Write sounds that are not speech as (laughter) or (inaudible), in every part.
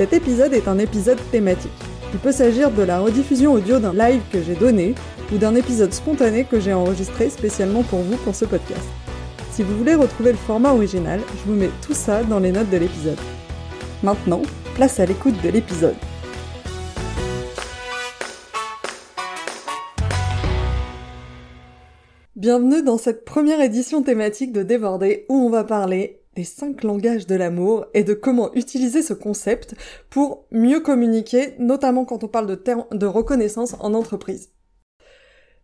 Cet épisode est un épisode thématique. Il peut s'agir de la rediffusion audio d'un live que j'ai donné ou d'un épisode spontané que j'ai enregistré spécialement pour vous pour ce podcast. Si vous voulez retrouver le format original, je vous mets tout ça dans les notes de l'épisode. Maintenant, place à l'écoute de l'épisode. Bienvenue dans cette première édition thématique de Débordé où on va parler des cinq langages de l'amour et de comment utiliser ce concept pour mieux communiquer, notamment quand on parle de, reconnaissance en entreprise.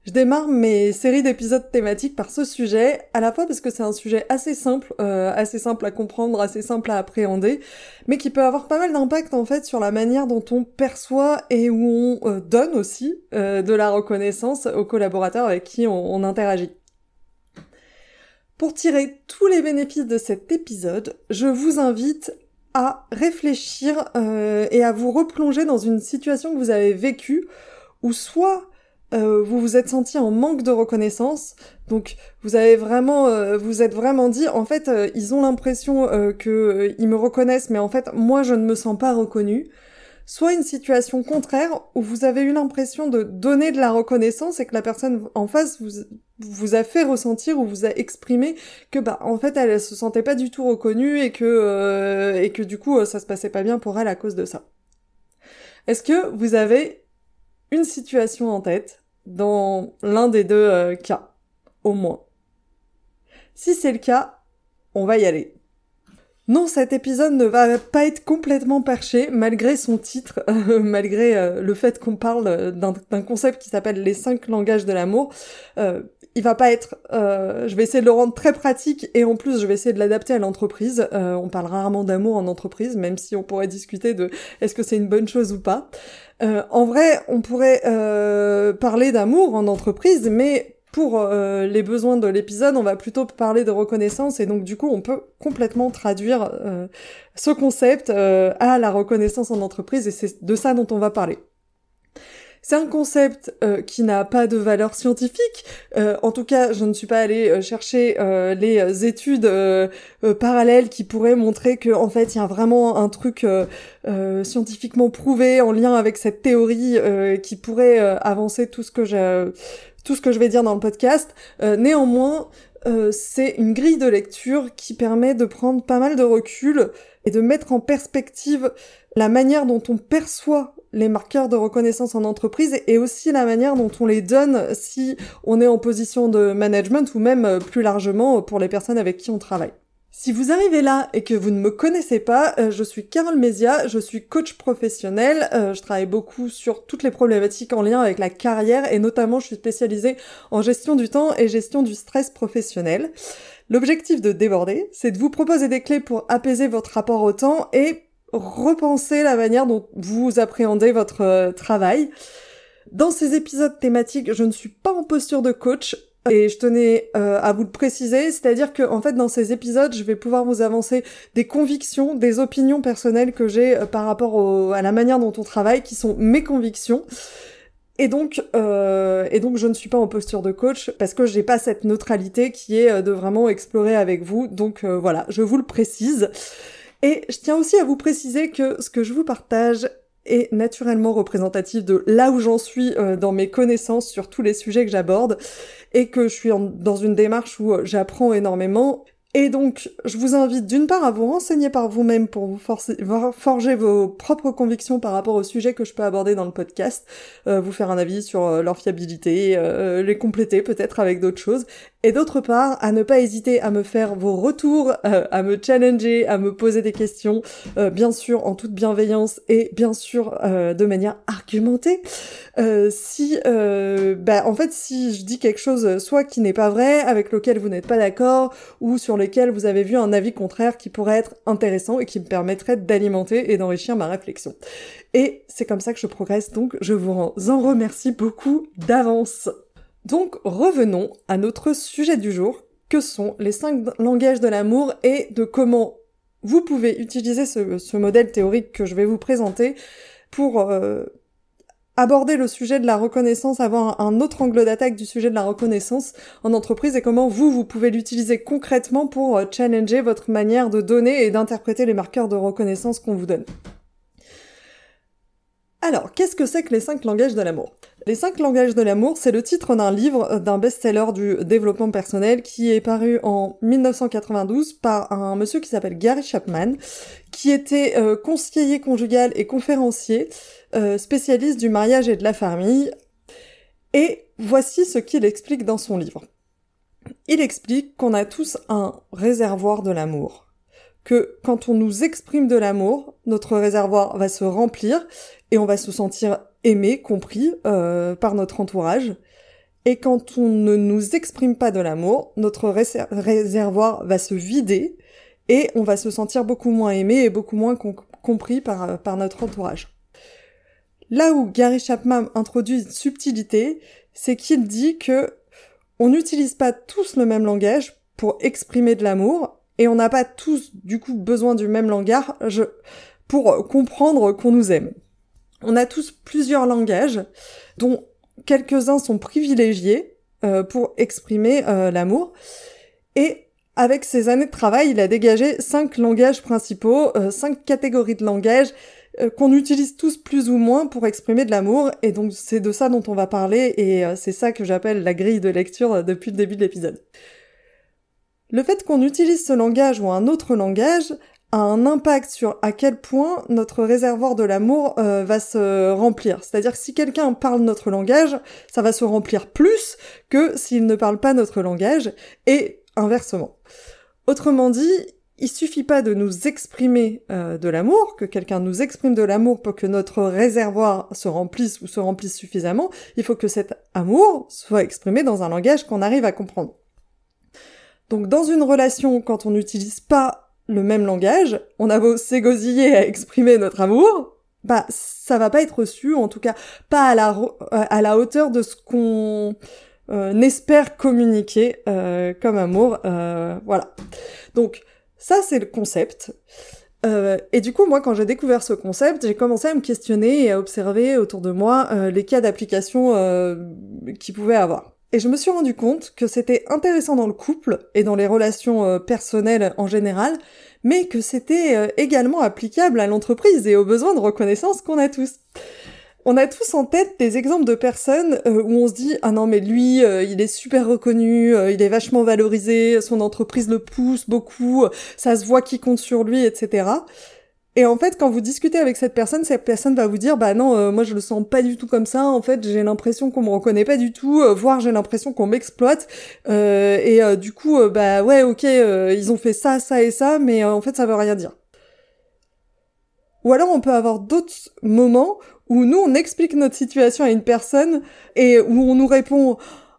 Je démarre mes séries d'épisodes thématiques par ce sujet, à la fois parce que c'est un sujet assez simple, euh, assez simple à comprendre, assez simple à appréhender, mais qui peut avoir pas mal d'impact en fait sur la manière dont on perçoit et où on euh, donne aussi euh, de la reconnaissance aux collaborateurs avec qui on interagit. Pour tirer tous les bénéfices de cet épisode, je vous invite à réfléchir et à vous replonger dans une situation que vous avez vécue, où soit euh, vous vous êtes senti en manque de reconnaissance, donc vous avez vraiment, euh, vous êtes vraiment dit, en fait, euh, ils ont l'impression que ils me reconnaissent, mais en fait, moi, je ne me sens pas reconnu. Soit une situation contraire où vous avez eu l'impression de donner de la reconnaissance et que la personne en face vous, a fait ressentir ou vous a exprimé que bah en fait elle, se sentait pas du tout reconnue et que et que du coup ça se passait pas bien pour elle à cause de ça. Est-ce que vous avez une situation en tête dans l'un des deux euh, cas, au moins? Si c'est le cas, on va y aller. Non, cet épisode ne va pas être complètement perché, malgré son titre, (laughs) malgré euh, le fait qu'on parle d'un concept qui s'appelle les cinq langages de l'amour. Euh, il va pas être. je vais essayer de le rendre très pratique et en plus je vais essayer de l'adapter à l'entreprise. on parle rarement d'amour en entreprise, même si on pourrait discuter de est-ce que c'est une bonne chose ou pas. Euh, en vrai, on pourrait euh, parler d'amour en entreprise, mais pour euh, les besoins de l'épisode, on va plutôt parler de reconnaissance et donc du coup, on peut complètement traduire ce concept à la reconnaissance en entreprise et c'est de ça dont on va parler. C'est un concept euh, qui n'a pas de valeur scientifique. Euh, en tout cas, je ne suis pas allée euh, chercher les études parallèles qui pourraient montrer que en fait, il y a vraiment un truc scientifiquement prouvé en lien avec cette théorie qui pourrait avancer tout ce que je tout ce que je vais dire dans le podcast. néanmoins, c'est une grille de lecture qui permet de prendre pas mal de recul et de mettre en perspective la manière dont on perçoit les marqueurs de reconnaissance en entreprise et aussi la manière dont on les donne si on est en position de management ou même euh, plus largement pour les personnes avec qui on travaille. Si vous arrivez là et que vous ne me connaissez pas, euh, je suis Carole Mézia, je suis coach professionnel, euh, je travaille beaucoup sur toutes les problématiques en lien avec la carrière et notamment je suis spécialisée en gestion du temps et gestion du stress professionnel. L'objectif de Déborder, c'est de vous proposer des clés pour apaiser votre rapport au temps et repenser la manière dont vous appréhendez votre euh, travail. Dans ces épisodes thématiques, je ne suis pas en posture de coach et je tenais euh, à vous le préciser, c'est-à-dire que en fait dans ces épisodes, je vais pouvoir vous avancer des convictions, des opinions personnelles que j'ai euh, par rapport à la manière dont on travaille, qui sont mes convictions. Et donc, et donc, je ne suis pas en posture de coach parce que j'ai pas cette neutralité qui est de vraiment explorer avec vous. Donc voilà, je vous le précise. Et je tiens aussi à vous préciser que ce que je vous partage est naturellement représentatif de là où j'en suis euh, dans mes connaissances sur tous les sujets que j'aborde et que je suis dans une démarche où euh, j'apprends énormément et donc, je vous invite d'une part à vous renseigner par vous-même pour vous forger vos propres convictions par rapport au sujet que je peux aborder dans le podcast, euh, vous faire un avis sur euh, leur fiabilité, euh, les compléter peut-être avec d'autres choses, et d'autre part à ne pas hésiter à me faire vos retours, à me challenger, à me poser des questions, bien sûr en toute bienveillance et bien sûr de manière argumentée. si, bah, en fait, si je dis quelque chose soit qui n'est pas vrai, avec lequel vous n'êtes pas d'accord, ou sur les vous avez vu un avis contraire qui pourrait être intéressant et qui me permettrait d'alimenter et d'enrichir ma réflexion. Et c'est comme ça que je progresse, donc je vous en remercie beaucoup d'avance. Donc revenons à notre sujet du jour, que sont les cinq langages de l'amour et de comment vous pouvez utiliser ce, modèle théorique que je vais vous présenter pour euh, aborder le sujet de la reconnaissance, avoir un autre angle d'attaque du sujet de la reconnaissance en entreprise et comment vous, vous pouvez l'utiliser concrètement pour euh, challenger votre manière de donner et d'interpréter les marqueurs de reconnaissance qu'on vous donne. Alors, qu'est-ce que c'est que les cinq langages de l'amour? Les cinq langages de l'amour, c'est le titre d'un livre euh, d'un best-seller du développement personnel qui est paru en 1992 par un monsieur qui s'appelle Gary Chapman, qui était euh, conseiller conjugal et conférencier, euh, spécialiste du mariage et de la famille. Et voici ce qu'il explique dans son livre. Il explique qu'on a tous un réservoir de l'amour que quand on nous exprime de l'amour, notre réservoir va se remplir et on va se sentir aimé, compris euh, par notre entourage. Et quand on ne nous exprime pas de l'amour, notre réservoir va se vider et on va se sentir beaucoup moins aimé et beaucoup moins compris par, par notre entourage. Là où Gary Chapman introduit une subtilité, c'est qu'il dit que on n'utilise pas tous le même langage pour exprimer de l'amour et on n'a pas tous du coup besoin du même langage pour comprendre qu'on nous aime. On a tous plusieurs langages dont quelques-uns sont privilégiés euh, pour exprimer euh, l'amour et avec ses années de travail, il a dégagé cinq langages principaux, euh, cinq catégories de langage qu'on utilise tous plus ou moins pour exprimer de l'amour, et donc c'est de ça dont on va parler, et c'est ça que j'appelle la grille de lecture depuis le début de l'épisode. Le fait qu'on utilise ce langage ou un autre langage a un impact sur à quel point notre réservoir de l'amour euh, va se remplir. C'est-à-dire que si quelqu'un parle notre langage, ça va se remplir plus que s'il ne parle pas notre langage, et inversement. Autrement dit, il suffit pas de nous exprimer euh, de l'amour, que quelqu'un nous exprime de l'amour pour que notre réservoir se remplisse ou se remplisse suffisamment, il faut que cet amour soit exprimé dans un langage qu'on arrive à comprendre. Donc dans une relation, quand on n'utilise pas le même langage, on a beau s'égosiller à exprimer notre amour, bah ça va pas être reçu, en tout cas pas à la, la hauteur de ce qu'on euh, espère communiquer euh, comme amour. Euh, voilà. Donc ça c'est le concept. et du coup, moi, quand j'ai découvert ce concept, j'ai commencé à me questionner et à observer autour de moi les cas d'application qu'il pouvait avoir. Et je me suis rendu compte que c'était intéressant dans le couple et dans les relations euh, personnelles en général, mais que c'était euh, également applicable à l'entreprise et aux besoins de reconnaissance qu'on a tous. On a tous en tête des exemples de personnes euh, où on se dit ah non mais lui il est super reconnu, il est vachement valorisé, son entreprise le pousse beaucoup, ça se voit qu'il compte sur lui, etc. Et en fait, quand vous discutez avec cette personne, cette personne va vous dire, bah non, euh, moi je le sens pas du tout comme ça. En fait, j'ai l'impression qu'on me reconnaît pas du tout, euh, voire j'ai l'impression qu'on m'exploite. Euh, et du coup, bah ouais, ok, ils ont fait ça, ça et ça, mais en fait, ça veut rien dire. Ou alors, on peut avoir d'autres moments où nous, on explique notre situation à une personne et où on nous répond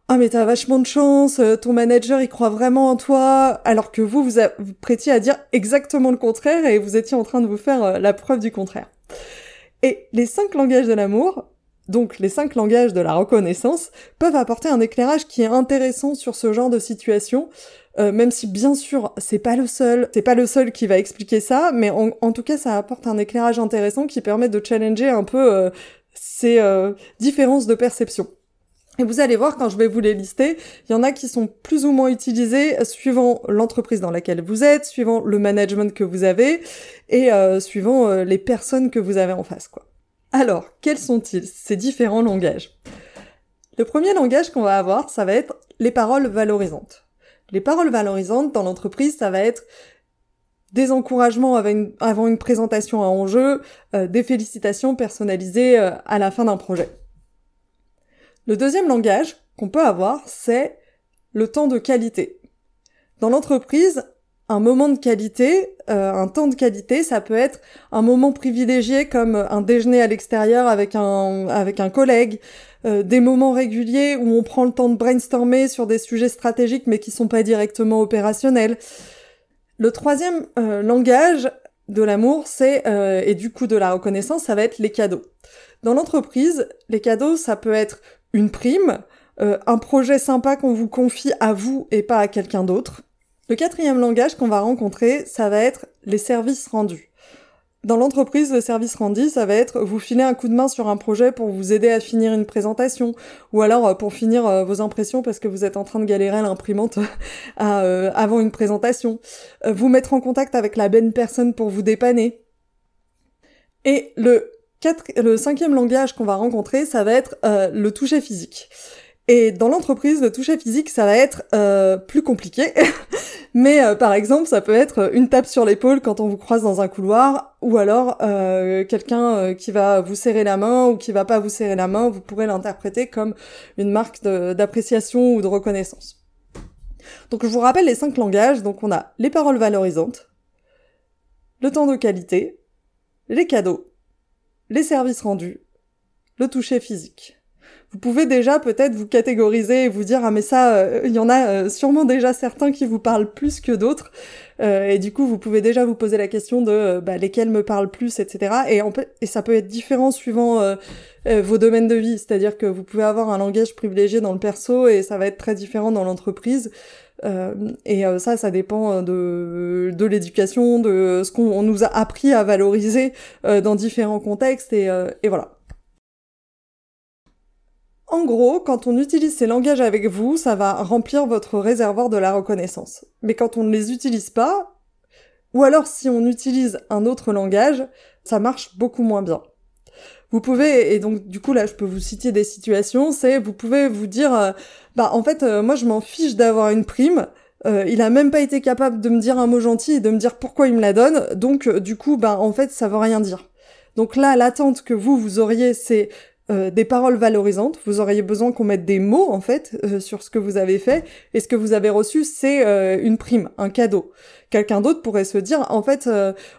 ah mais t'as vachement de chance, euh, ton manager il croit vraiment en toi, alors que vous, vous, prêtiez à dire exactement le contraire et vous étiez en train de vous faire euh, la preuve du contraire. Et les cinq langages de l'amour, donc les cinq langages de la reconnaissance, peuvent apporter un éclairage qui est intéressant sur ce genre de situation, euh, même si bien sûr c'est pas le seul, c'est pas le seul qui va expliquer ça, mais en, en, tout cas ça apporte un éclairage intéressant qui permet de challenger un peu ces différences de perception. Et vous allez voir quand je vais vous les lister, il y en a qui sont plus ou moins utilisés suivant l'entreprise dans laquelle vous êtes, suivant le management que vous avez et euh, suivant euh, les personnes que vous avez en face quoi. Alors, quels sont-ils ces différents langages? Le premier langage qu'on va avoir, ça va être les paroles valorisantes. Les paroles valorisantes dans l'entreprise, ça va être des encouragements avant une, présentation à enjeu, euh, des félicitations personnalisées à la fin d'un projet. Le deuxième langage qu'on peut avoir, c'est le temps de qualité. Dans l'entreprise, un moment de qualité, euh, un temps de qualité, ça peut être un moment privilégié comme un déjeuner à l'extérieur avec un avec un collègue, euh, des moments réguliers où on prend le temps de brainstormer sur des sujets stratégiques mais qui sont pas directement opérationnels. Le troisième langage de l'amour, c'est et du coup de la reconnaissance, ça va être les cadeaux. Dans l'entreprise, les cadeaux, ça peut être une prime, un projet sympa qu'on vous confie à vous et pas à quelqu'un d'autre. Le quatrième langage qu'on va rencontrer, ça va être les services rendus. Dans l'entreprise, le service rendu, ça va être vous filer un coup de main sur un projet pour vous aider à finir une présentation, ou alors euh, pour finir euh, vos impressions parce que vous êtes en train de galérer à l'imprimante (laughs) euh, avant une présentation, vous mettre en contact avec la bonne personne pour vous dépanner. Et le, le cinquième langage qu'on va rencontrer, ça va être le toucher physique. Et dans l'entreprise, le toucher physique, ça va être plus compliqué (laughs) Mais euh, par exemple, ça peut être une tape sur l'épaule quand on vous croise dans un couloir, ou alors euh, quelqu'un euh, qui va vous serrer la main ou qui va pas vous serrer la main, vous pourrez l'interpréter comme une marque d'appréciation ou de reconnaissance. Donc je vous rappelle les cinq langages. Donc on a les paroles valorisantes, le temps de qualité, les cadeaux, les services rendus, le toucher physique. Vous pouvez déjà peut-être vous catégoriser et vous dire ah mais ça euh, il y en a euh, sûrement déjà certains qui vous parlent plus que d'autres. Euh, et du coup vous pouvez déjà vous poser la question de bah, lesquels me parlent plus etc et et ça peut être différent suivant vos domaines de vie. C'est-à-dire que vous pouvez avoir un langage privilégié dans le perso et ça va être très différent dans l'entreprise et ça, ça dépend de, de l'éducation, de ce qu'on nous a appris à valoriser dans différents contextes, et, et voilà. En gros, quand on utilise ces langages avec vous, ça va remplir votre réservoir de la reconnaissance. Mais quand on ne les utilise pas, ou alors si on utilise un autre langage, ça marche beaucoup moins bien. Vous pouvez, et donc du coup là je peux vous citer des situations, c'est vous pouvez vous dire, euh, bah en fait euh, moi je m'en fiche d'avoir une prime, euh, il a même pas été capable de me dire un mot gentil et de me dire pourquoi il me la donne, donc du coup bah en fait ça veut rien dire. Donc là l'attente que vous vous auriez c'est des paroles valorisantes. Vous auriez besoin qu'on mette des mots en fait sur ce que vous avez fait et ce que vous avez reçu, c'est une prime, un cadeau. Quelqu'un d'autre pourrait se dire en fait,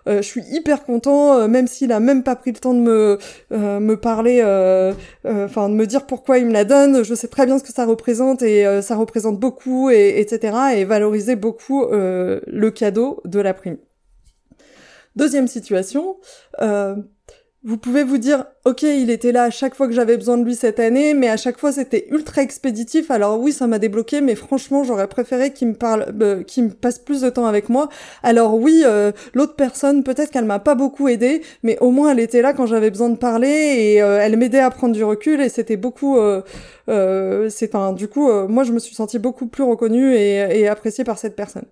je suis hyper content, même s'il a même pas pris le temps de me me parler, enfin de me dire pourquoi il me la donne. Je sais très bien ce que ça représente et ça représente beaucoup et etc. Et valoriser beaucoup le cadeau de la prime. Deuxième situation. Vous pouvez vous dire, ok, il était là à chaque fois que j'avais besoin de lui cette année, mais à chaque fois c'était ultra expéditif. Alors oui, ça m'a débloqué, mais franchement, j'aurais préféré qu'il me parle, euh, qu'il me passe plus de temps avec moi. Alors oui, euh, l'autre personne, peut-être qu'elle m'a pas beaucoup aidé, mais au moins elle était là quand j'avais besoin de parler et euh, elle m'aidait à prendre du recul et c'était beaucoup. c'est un, du coup, moi je me suis sentie beaucoup plus reconnue et, et appréciée par cette personne.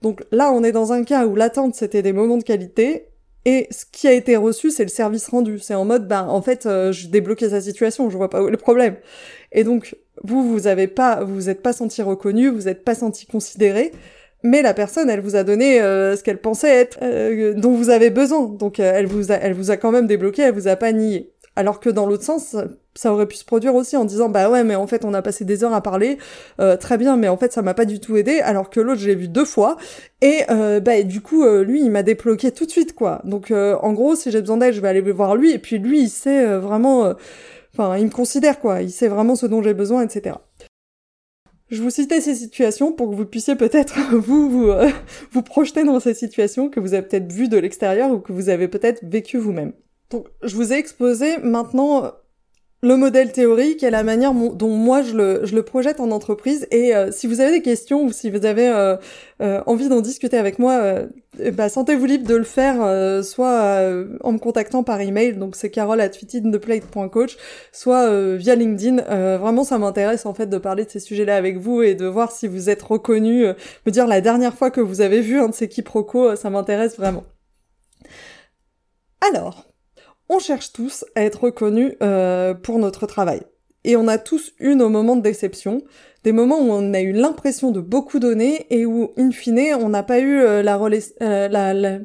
Donc là, on est dans un cas où l'attente c'était des moments de qualité et ce qui a été reçu, c'est le service rendu. C'est en mode, ben, en fait, euh, je débloquais sa situation, je vois pas où est le problème. Et donc, vous, vous avez pas, vous vous êtes pas senti reconnu, vous êtes pas senti considéré, mais la personne, elle vous a donné euh, ce qu'elle pensait être, euh, dont vous avez besoin. Donc, elle vous a, elle vous a quand même débloqué, elle vous a pas nié. Alors que dans l'autre sens, ça aurait pu se produire aussi en disant bah ouais mais en fait on a passé des heures à parler euh, très bien mais en fait ça m'a pas du tout aidé alors que l'autre je l'ai vu deux fois. Et euh, bah du coup euh, lui il m'a débloqué tout de suite quoi. Donc en gros si j'ai besoin d'aide je vais aller voir lui et puis lui il sait vraiment enfin il me considère quoi. Il sait vraiment ce dont j'ai besoin etc je vous citais ces situations pour que vous puissiez peut-être (laughs) vous vous, vous projeter dans ces situations que vous avez peut-être vues de l'extérieur ou que vous avez peut-être vécu vous-même. Donc, je vous ai exposé maintenant le modèle théorique et la manière dont moi je le, je le projette en entreprise. Et euh, si vous avez des questions ou si vous avez euh, euh, envie d'en discuter avec moi, bah, sentez-vous libre de le faire, soit en me contactant par email, donc c'est carole at coach, soit via LinkedIn. vraiment, ça m'intéresse en fait de parler de ces sujets-là avec vous et de voir si vous êtes reconnu. me dire la dernière fois que vous avez vu un de ces quiproquos, ça m'intéresse vraiment. Alors, on cherche tous à être reconnus euh, pour notre travail. Et on a tous eu nos moments de déception, des moments où on a eu l'impression de beaucoup donner et où, in fine, on n'a pas eu euh, euh, la, la,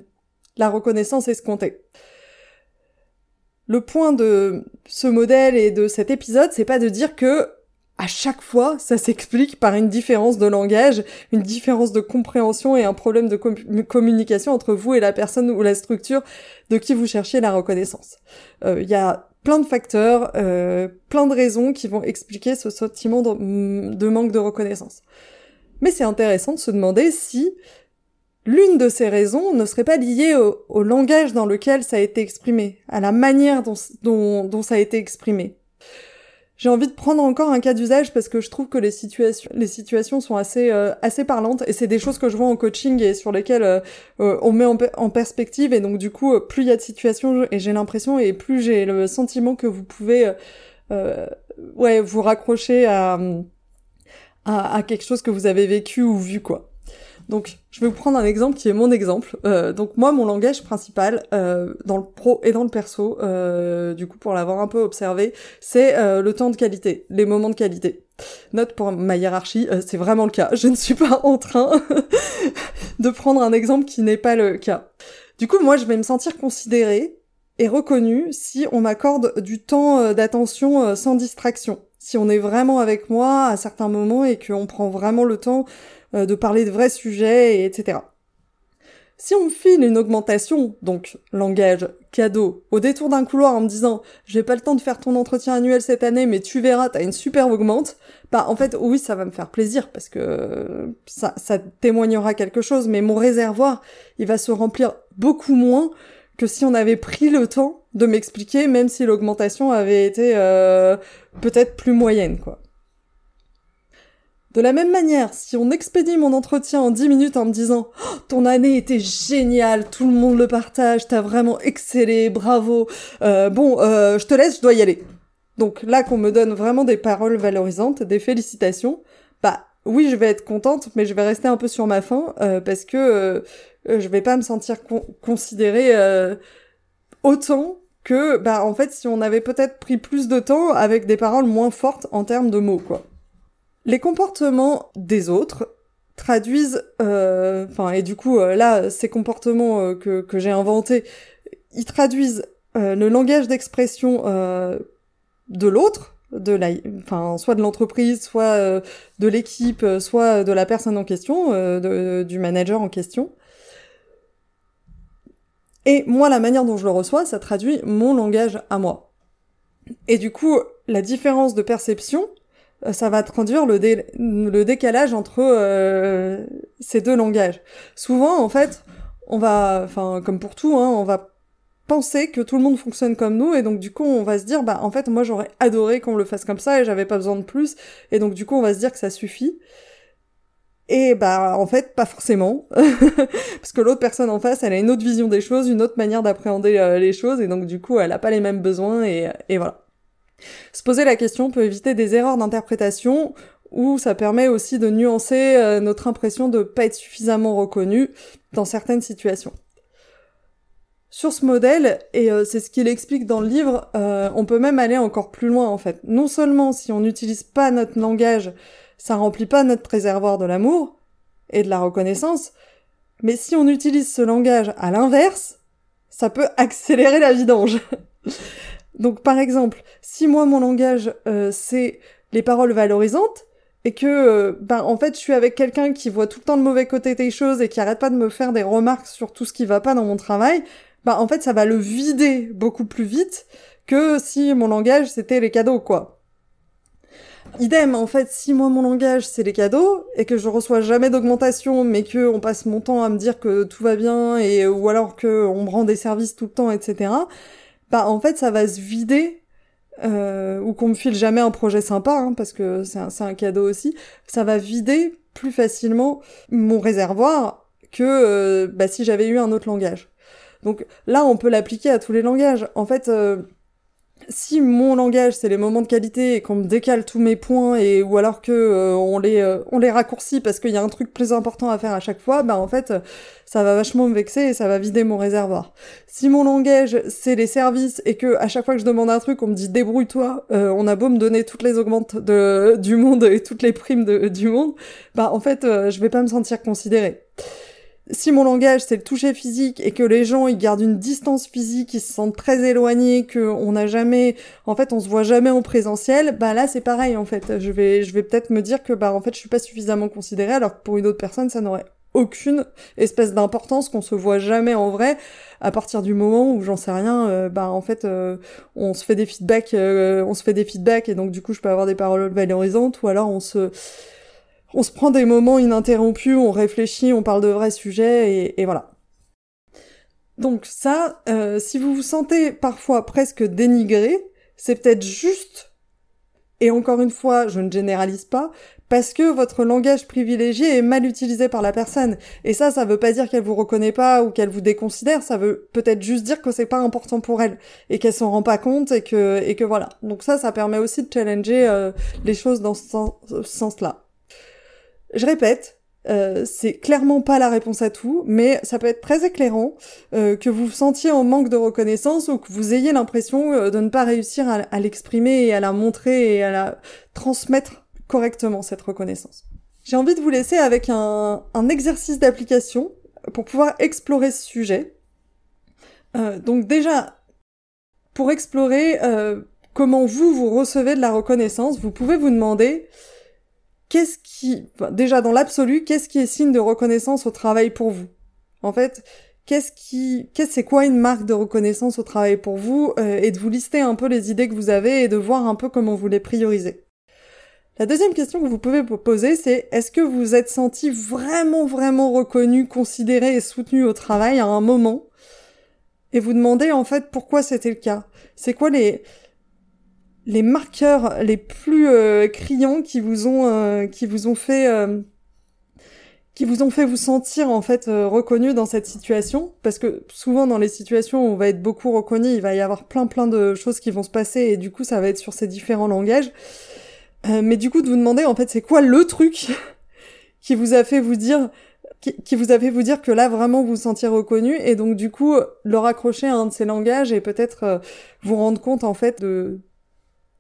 la reconnaissance escomptée. Le point de ce modèle et de cet épisode, c'est pas de dire que à chaque fois, ça s'explique par une différence de langage, une différence de compréhension et un problème de communication entre vous et la personne ou la structure de qui vous cherchez la reconnaissance. Il euh, y a plein de facteurs, euh, plein de raisons qui vont expliquer ce sentiment de, manque de reconnaissance. Mais c'est intéressant de se demander si l'une de ces raisons ne serait pas liée au, langage dans lequel ça a été exprimé, à la manière dont, ça a été exprimé. J'ai envie de prendre encore un cas d'usage parce que je trouve que les situations, les situations sont assez, euh, assez parlantes et c'est des choses que je vois en coaching et sur lesquelles euh, euh, on met en, perspective et donc du coup plus il y a de situations et j'ai l'impression et plus j'ai le sentiment que vous pouvez ouais vous raccrocher à, à, à quelque chose que vous avez vécu ou vu quoi. Donc, je vais vous prendre un exemple qui est mon exemple. Euh, donc moi, mon langage principal euh, dans le pro et dans le perso, euh, du coup pour l'avoir un peu observé, c'est le temps de qualité, les moments de qualité. Note pour ma hiérarchie, c'est vraiment le cas. Je ne suis pas en train (laughs) de prendre un exemple qui n'est pas le cas. Du coup, moi, je vais me sentir considérée et reconnue si on m'accorde du temps d'attention sans distraction. Si on est vraiment avec moi à certains moments et qu'on prend vraiment le temps euh, de parler de vrais sujets, et etc. Si on me file une augmentation, donc langage, cadeau, au détour d'un couloir en me disant j'ai pas le temps de faire ton entretien annuel cette année, mais tu verras, t'as une super augmente, bah en fait oui ça va me faire plaisir parce que ça, ça témoignera quelque chose, mais mon réservoir il va se remplir beaucoup moins que si on avait pris le temps de m'expliquer, même si l'augmentation avait été euh, peut-être plus moyenne quoi. De la même manière, si on expédie mon entretien en 10 minutes en me disant oh, ton année était géniale, tout le monde le partage, t'as vraiment excellé, bravo, euh, bon, euh, je te laisse, je dois y aller. Donc là qu'on me donne vraiment des paroles valorisantes, des félicitations, bah oui, je vais être contente, mais je vais rester un peu sur ma faim euh, parce que je vais pas me sentir considérée autant que bah en fait si on avait peut-être pris plus de temps avec des paroles moins fortes en termes de mots quoi. Les comportements des autres traduisent, euh, enfin, et du coup, euh, là, ces comportements euh, que, que j'ai inventés, ils traduisent le langage d'expression de l'autre, de la, enfin, soit de l'entreprise, soit de l'équipe, soit de la personne en question, du manager en question. Et moi, la manière dont je le reçois, ça traduit mon langage à moi. Et du coup, la différence de perception, ça va traduire le, le décalage entre euh, ces deux langages. Souvent, en fait, on va, enfin, comme pour tout, hein, on va penser que tout le monde fonctionne comme nous et donc du coup on va se dire bah en fait moi j'aurais adoré qu'on le fasse comme ça et j'avais pas besoin de plus et donc du coup on va se dire que ça suffit. Et bah en fait pas forcément. (laughs) Parce que l'autre personne en face elle a une autre vision des choses une autre manière d'appréhender euh, les choses et donc du coup elle a pas les mêmes besoins et, et voilà se poser la question peut éviter des erreurs d'interprétation ou ça permet aussi de nuancer euh, notre impression de pas être suffisamment reconnu dans certaines situations. Sur ce modèle, et euh, c'est ce qu'il explique dans le livre, euh, on peut même aller encore plus loin en fait. Non seulement si on n'utilise pas notre langage, ça remplit pas notre réservoir de l'amour et de la reconnaissance, mais si on utilise ce langage à l'inverse, ça peut (laughs) accélérer la vidange. Donc par exemple, si moi mon langage euh, c'est les paroles valorisantes et que euh, ben en fait je suis avec quelqu'un qui voit tout le temps le mauvais côté des choses et qui arrête pas de me faire des remarques sur tout ce qui va pas dans mon travail, ben en fait ça va le vider beaucoup plus vite que si mon langage c'était les cadeaux quoi. Idem, en fait, si moi mon langage c'est les cadeaux et que je reçois jamais d'augmentation, mais que on passe mon temps à me dire que tout va bien et ou alors que on me rend des services tout le temps, etc bah en fait ça va se vider euh, ou qu'on me file jamais un projet sympa hein, parce que c'est un, cadeau aussi, ça va vider plus facilement mon réservoir que euh, bah, si j'avais eu un autre langage. Donc là on peut l'appliquer à tous les langages. En fait euh, si mon langage c'est les moments de qualité et qu'on me décale tous mes points et ou alors que euh, on les euh, on les raccourcit parce qu'il y a un truc plus important à faire à chaque fois, bah en fait ça va vachement me vexer et ça va vider mon réservoir. Si mon langage c'est les services et que à chaque fois que je demande un truc on me dit débrouille-toi, euh, on a beau me donner toutes les augmentes de du monde et toutes les primes de, du monde, bah en fait je vais pas me sentir considérée si mon langage c'est le toucher physique et que les gens ils gardent une distance physique, ils se sentent très éloignés, que on n'a jamais, en fait on se voit jamais en présentiel, bah là c'est pareil en fait. Je vais, je vais peut-être me dire que bah en fait je suis pas suffisamment considérée alors que pour une autre personne ça n'aurait aucune espèce d'importance qu'on se voit jamais en vrai à partir du moment où j'en sais rien euh, bah en fait euh, on se fait des feedbacks euh, on se fait des feedbacks et donc du coup je peux avoir des paroles valorisantes ou alors on se on se prend des moments ininterrompus, on réfléchit, on parle de vrais sujets, et, voilà. Donc ça, euh, si vous vous sentez parfois presque dénigré, c'est peut-être juste, et encore une fois, je ne généralise pas, parce que votre langage privilégié est mal utilisé par la personne. Et ça, ça veut pas dire qu'elle vous reconnaît pas ou qu'elle vous déconsidère, ça veut peut-être juste dire que c'est pas important pour elle et qu'elle s'en rend pas compte et que voilà. Donc ça, ça permet aussi de challenger euh, les choses dans ce sens-là. Je répète, euh, c'est clairement pas la réponse à tout, mais ça peut être très éclairant euh, que vous sentiez en manque de reconnaissance ou que vous ayez l'impression de ne pas réussir à, l'exprimer et à la montrer et à la transmettre correctement cette reconnaissance. J'ai envie de vous laisser avec un, exercice d'application pour pouvoir explorer ce sujet. Euh, donc déjà, pour explorer euh, comment vous, vous recevez de la reconnaissance, vous pouvez vous demander qu'est-ce qui, déjà dans l'absolu, qu'est-ce qui est signe de reconnaissance au travail pour vous? En fait, qu'est-ce qui, qu'est-ce c'est quoi une marque de reconnaissance au travail pour vous? Euh, Et de vous lister un peu les idées que vous avez et de voir un peu comment vous les priorisez. La deuxième question que vous pouvez vous poser, c'est est-ce que vous êtes senti vraiment, vraiment reconnu, considéré et soutenu au travail à un moment? Et vous demandez en fait pourquoi c'était le cas? C'est quoi les, les marqueurs les plus euh, criants qui vous ont, euh, qui vous ont fait... Euh, qui vous ont fait vous sentir en fait reconnu dans cette situation parce que souvent dans les situations où on va être beaucoup reconnu, il va y avoir plein plein de choses qui vont se passer et du coup ça va être sur ces différents langages. Euh, mais du coup, de vous demander, en fait, c'est quoi le truc (laughs) qui vous a fait vous dire, qui, vous a fait vous dire que là, vraiment, vous vous sentiez reconnu, et donc, du coup, le raccrocher à un de ces langages et peut-être euh, vous rendre compte, en fait, de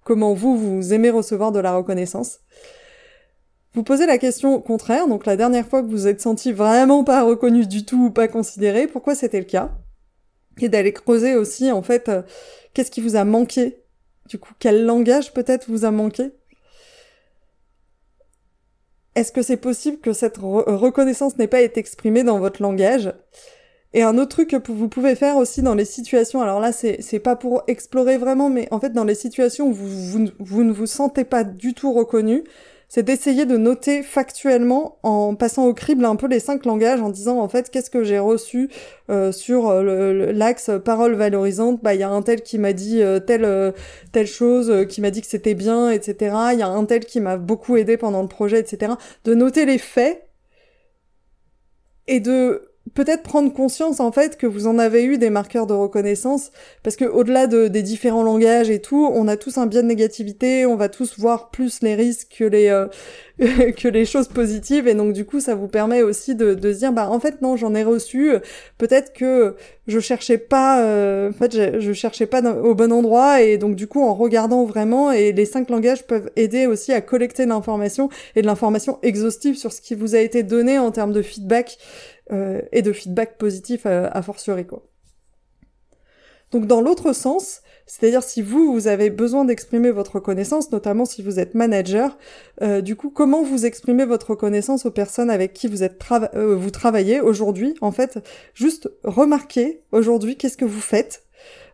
comment vous, vous aimez recevoir de la reconnaissance. Vous posez la question contraire, donc la dernière fois que vous êtes senti vraiment pas reconnu du tout ou pas considéré, pourquoi c'était le cas? Et d'aller creuser aussi, en fait, euh, qu'est-ce qui vous a manqué? Du coup, quel langage peut-être vous a manqué? Est-ce que c'est possible que cette reconnaissance n'ait pas été exprimée dans votre langage? Et un autre truc que vous pouvez faire aussi dans les situations, alors là c'est pas pour explorer vraiment, mais en fait dans les situations où vous, vous ne vous sentez pas du tout reconnu, c'est d'essayer de noter factuellement en passant au crible un peu les cinq langages en disant en fait qu'est-ce que j'ai reçu euh, sur euh, l'axe parole valorisante. Bah il y a un tel qui m'a dit euh, telle telle chose qui m'a dit que c'était bien etc il y a un tel qui m'a beaucoup aidé pendant le projet etc de noter les faits et de peut-être prendre conscience en fait que vous en avez eu des marqueurs de reconnaissance parce que au-delà de, des différents langages et tout, on a tous un biais de négativité, on va tous voir plus les risques que les euh, (laughs) que les choses positives et donc du coup ça vous permet aussi de, de se dire bah en fait non j'en ai reçu peut-être que je cherchais pas euh, en fait je, je cherchais pas au bon endroit et donc du coup en regardant vraiment et les cinq langages peuvent aider aussi à collecter l'information et de l'information exhaustive sur ce qui vous a été donné en termes de feedback euh, et de feedback positif à, à fortiori quoi. Donc dans l'autre sens, c'est-à-dire si vous, vous avez besoin d'exprimer votre reconnaissance, notamment si vous êtes manager, euh, du coup, comment vous exprimez votre reconnaissance aux personnes avec qui vous, êtes euh, vous travaillez aujourd'hui? En fait, juste remarquez aujourd'hui qu'est-ce que vous faites.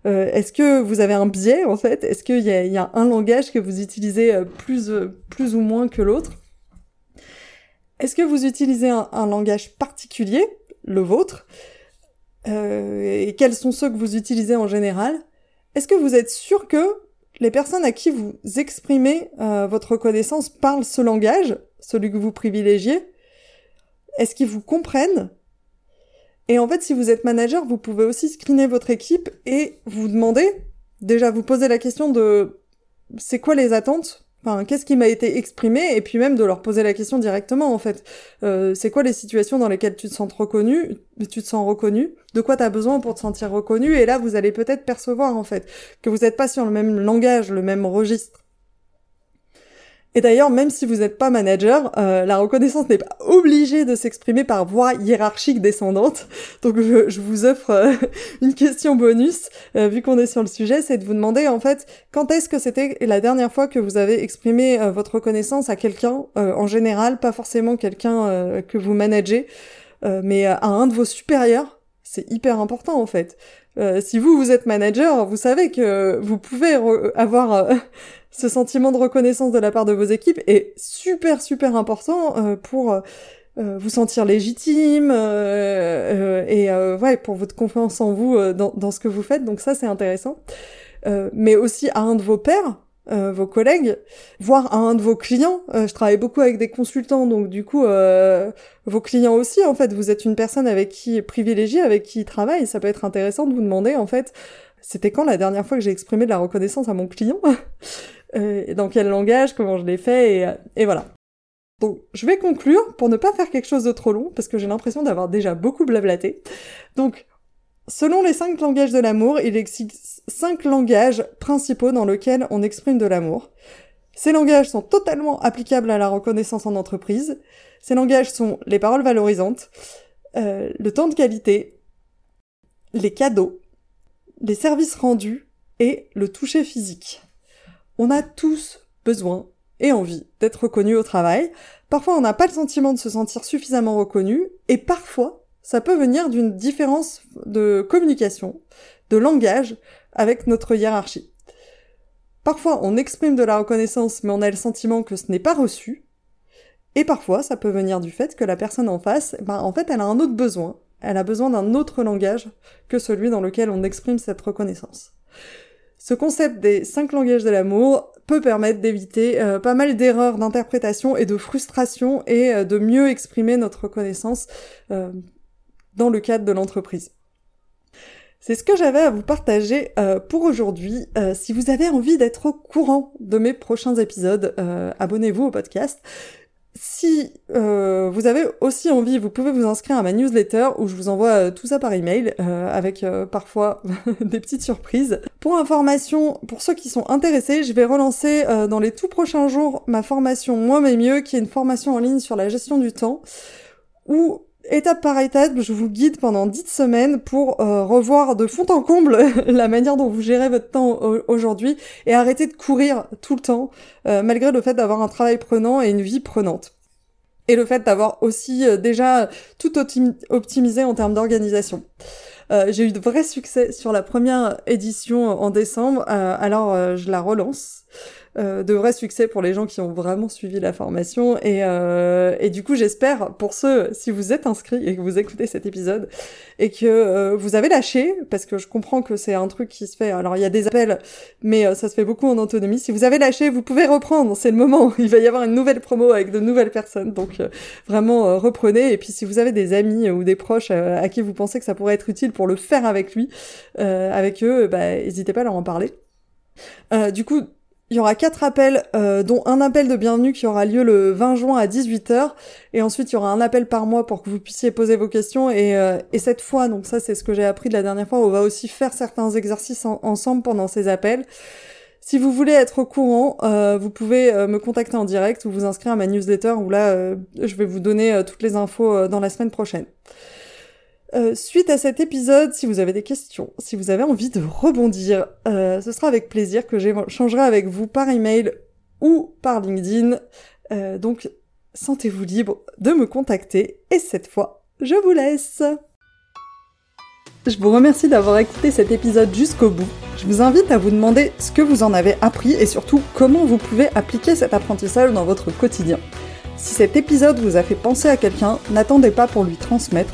Euh, Est-ce que vous avez un biais en fait? Est-ce qu'il y, y, a un langage que vous utilisez euh, plus, plus ou moins que l'autre? Est-ce que vous utilisez un, langage particulier, le vôtre euh, et quels sont ceux que vous utilisez en général, est-ce que vous êtes sûr que les personnes à qui vous exprimez euh, votre reconnaissance parlent ce langage, celui que vous privilégiez? Est-ce qu'ils vous comprennent? Et en fait, si vous êtes manager, vous pouvez aussi screener votre équipe et vous demander, déjà vous poser la question de c'est quoi les attentes? Qu'est-ce qui m'a été exprimé et puis même de leur poser la question directement en fait. Euh, c'est quoi les situations dans lesquelles tu te sens reconnu, tu te sens reconnu, de quoi tu as besoin pour te sentir reconnu? Et là vous allez peut-être percevoir en fait que vous n'êtes pas sur le même langage, le même registre. Et d'ailleurs, même si vous n'êtes pas manager, euh, la reconnaissance n'est pas obligée de s'exprimer par voie hiérarchique descendante. Donc je, vous offre euh, (laughs) une question bonus, euh, vu qu'on est sur le sujet, c'est de vous demander en fait quand est-ce que c'était la dernière fois que vous avez exprimé votre reconnaissance à quelqu'un en général, pas forcément quelqu'un que vous managez, mais à un de vos supérieurs c'est hyper important en fait. Euh, si vous, vous êtes manager, vous savez que vous pouvez avoir euh, (laughs) ce sentiment de reconnaissance de la part de vos équipes est super super important euh, pour vous sentir légitime et ouais pour votre confiance en vous dans, dans, ce que vous faites. Donc ça c'est intéressant. mais aussi à un de vos pairs, euh, vos collègues, voire à un de vos clients. Euh, je travaille beaucoup avec des consultants, donc du coup, euh, vos clients aussi, en fait, vous êtes une personne avec qui privilégiée, avec qui il travaille. Ça peut être intéressant de vous demander, en fait, c'était quand la dernière fois que j'ai exprimé de la reconnaissance à mon client (laughs) et Dans quel langage Comment je l'ai fait et, et voilà. Donc, je vais conclure pour ne pas faire quelque chose de trop long, parce que j'ai l'impression d'avoir déjà beaucoup blablaté. Donc, Selon les cinq langages de l'amour, il existe cinq langages principaux dans lesquels on exprime de l'amour. Ces langages sont totalement applicables à la reconnaissance en entreprise. Ces langages sont les paroles valorisantes, euh, le temps de qualité, les cadeaux, les services rendus et le toucher physique. On a tous besoin et envie d'être reconnus au travail. Parfois on n'a pas le sentiment de se sentir suffisamment reconnu et parfois ça peut venir d'une différence de communication, de langage avec notre hiérarchie. Parfois, on exprime de la reconnaissance, mais on a le sentiment que ce n'est pas reçu. Et parfois, ça peut venir du fait que la personne en face, ben, en fait, elle a un autre besoin. Elle a besoin d'un autre langage que celui dans lequel on exprime cette reconnaissance. Ce concept des cinq langages de l'amour peut permettre d'éviter euh, pas mal d'erreurs d'interprétation et de frustration et euh, de mieux exprimer notre reconnaissance euh, dans le cadre de l'entreprise. C'est ce que j'avais à vous partager euh, pour aujourd'hui. Euh, si vous avez envie d'être au courant de mes prochains épisodes, euh, abonnez-vous au podcast. Si vous avez aussi envie, vous pouvez vous inscrire à ma newsletter où je vous envoie tout ça par email avec parfois (laughs) des petites surprises. Pour information, pour ceux qui sont intéressés, je vais relancer dans les tout prochains jours ma formation Moi mais mieux, qui est une formation en ligne sur la gestion du temps où étape par étape, je vous guide pendant 10 semaines pour euh, revoir de fond en comble (laughs) la manière dont vous gérez votre temps aujourd'hui et arrêter de courir tout le temps, euh, malgré le fait d'avoir un travail prenant et une vie prenante. Et le fait d'avoir aussi euh, déjà tout optimisé en termes d'organisation. j'ai eu de vrais succès sur la première édition en décembre, alors je la relance. Euh, de vrais succès pour les gens qui ont vraiment suivi la formation. Et, euh, et du coup, j'espère pour ceux, si vous êtes inscrits et que vous écoutez cet épisode et que euh, vous avez lâché, parce que je comprends que c'est un truc qui se fait. Alors, il y a des appels, mais ça se fait beaucoup en autonomie. Si vous avez lâché, vous pouvez reprendre. C'est le moment. (laughs) Il va y avoir une nouvelle promo avec de nouvelles personnes. Donc, vraiment, reprenez. Et puis, si vous avez des amis ou des proches à qui vous pensez que ça pourrait être utile pour le faire avec lui, avec eux, bah, n'hésitez pas à leur en parler. Du coup, il y aura quatre appels, euh, dont un appel de bienvenue qui aura lieu le 20 juin à 18h. Et ensuite, il y aura un appel par mois pour que vous puissiez poser vos questions. Et, euh, et cette fois, donc ça c'est ce que j'ai appris de la dernière fois, on va aussi faire certains exercices ensemble pendant ces appels. Si vous voulez être au courant, euh, vous pouvez me contacter en direct ou vous inscrire à ma newsletter où là, je vais vous donner toutes les infos dans la semaine prochaine. Euh, suite à cet épisode, si vous avez des questions, si vous avez envie de rebondir, euh, ce sera avec plaisir que j'échangerai avec vous par email ou par LinkedIn. Euh, donc, sentez-vous libre de me contacter. Et cette fois, je vous laisse. Je vous remercie d'avoir écouté cet épisode jusqu'au bout. Je vous invite à vous demander ce que vous en avez appris et surtout comment vous pouvez appliquer cet apprentissage dans votre quotidien. Si cet épisode vous a fait penser à quelqu'un, n'attendez pas pour lui transmettre